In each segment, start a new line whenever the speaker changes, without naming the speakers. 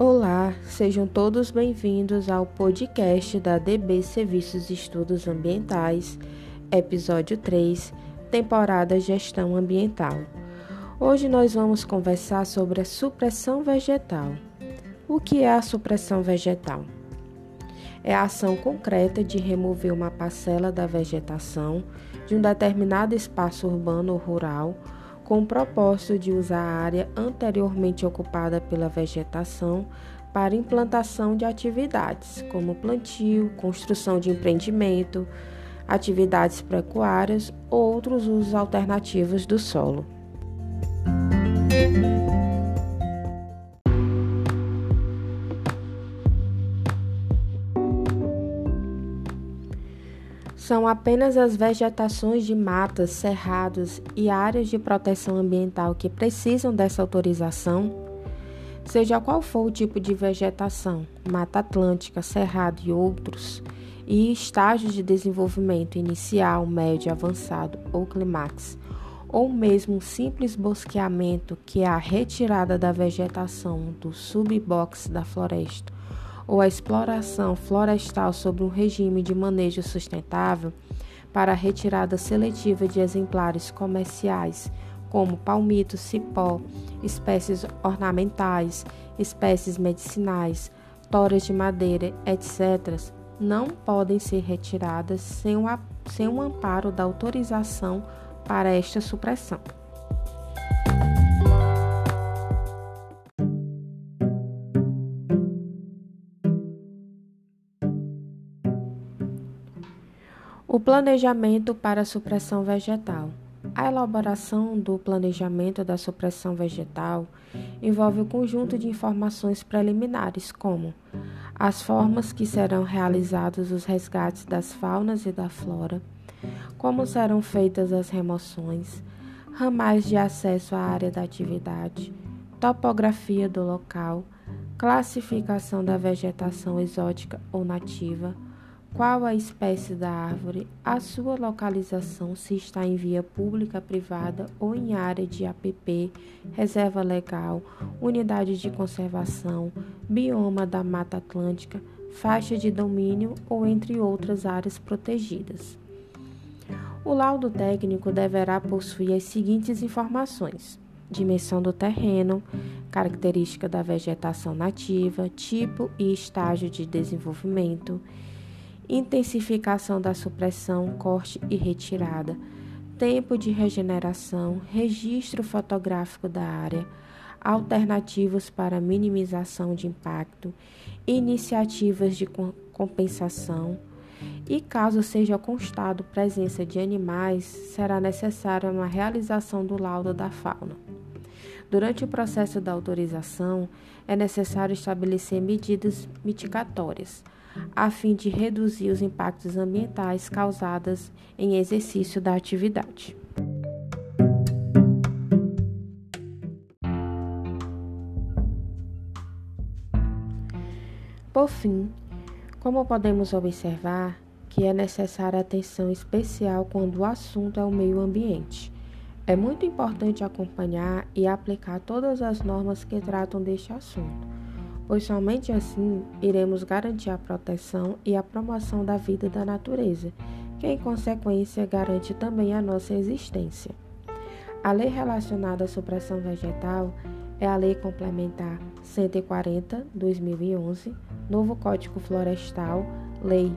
Olá, sejam todos bem-vindos ao podcast da DB Serviços e Estudos Ambientais, episódio 3, temporada Gestão Ambiental. Hoje nós vamos conversar sobre a supressão vegetal. O que é a supressão vegetal? É a ação concreta de remover uma parcela da vegetação de um determinado espaço urbano ou rural com o propósito de usar a área anteriormente ocupada pela vegetação para implantação de atividades, como plantio, construção de empreendimento, atividades pecuárias ou outros usos alternativos do solo. São apenas as vegetações de matas, cerrados e áreas de proteção ambiental que precisam dessa autorização? Seja qual for o tipo de vegetação, Mata Atlântica, Cerrado e outros, e estágios de desenvolvimento inicial, médio, avançado ou clímax, ou mesmo um simples bosqueamento, que é a retirada da vegetação do subbox da floresta ou a exploração florestal sob um regime de manejo sustentável para a retirada seletiva de exemplares comerciais, como palmito, cipó, espécies ornamentais, espécies medicinais, toras de madeira, etc., não podem ser retiradas sem um, sem um amparo da autorização para esta supressão. O planejamento para a supressão vegetal. A elaboração do planejamento da supressão vegetal envolve o conjunto de informações preliminares, como as formas que serão realizados os resgates das faunas e da flora, como serão feitas as remoções, ramais de acesso à área da atividade, topografia do local, classificação da vegetação exótica ou nativa qual a espécie da árvore, a sua localização, se está em via pública, privada ou em área de APP, reserva legal, unidade de conservação, bioma da Mata Atlântica, faixa de domínio ou entre outras áreas protegidas. O laudo técnico deverá possuir as seguintes informações: dimensão do terreno, característica da vegetação nativa, tipo e estágio de desenvolvimento intensificação da supressão, corte e retirada, tempo de regeneração, registro fotográfico da área, alternativas para minimização de impacto, iniciativas de compensação. E caso seja constado presença de animais, será necessária uma realização do laudo da fauna. Durante o processo da autorização, é necessário estabelecer medidas mitigatórias a fim de reduzir os impactos ambientais causados em exercício da atividade. Por fim, como podemos observar que é necessária atenção especial quando o assunto é o meio ambiente. É muito importante acompanhar e aplicar todas as normas que tratam deste assunto pois somente assim iremos garantir a proteção e a promoção da vida da natureza, que em consequência garante também a nossa existência. A lei relacionada à supressão vegetal é a Lei Complementar 140/2011, Novo Código Florestal, Lei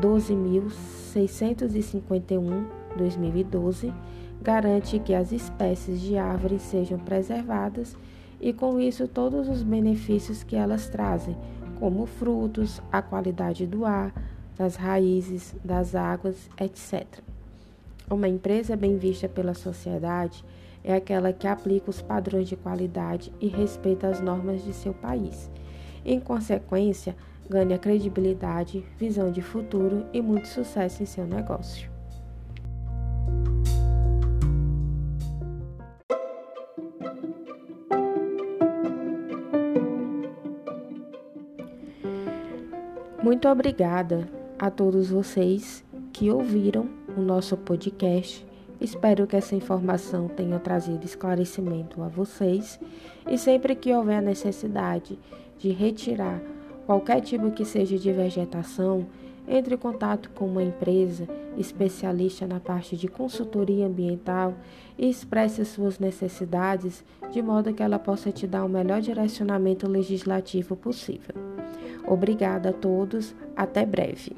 12.651/2012, garante que as espécies de árvores sejam preservadas e com isso todos os benefícios que elas trazem, como frutos, a qualidade do ar, das raízes, das águas, etc. Uma empresa bem vista pela sociedade é aquela que aplica os padrões de qualidade e respeita as normas de seu país. Em consequência, ganha credibilidade, visão de futuro e muito sucesso em seu negócio. Muito obrigada a todos vocês que ouviram o nosso podcast Espero que essa informação tenha trazido esclarecimento a vocês e sempre que houver necessidade de retirar qualquer tipo que seja de vegetação, entre em contato com uma empresa especialista na parte de consultoria ambiental e expresse suas necessidades de modo que ela possa te dar o melhor direcionamento legislativo possível. Obrigada a todos, até breve.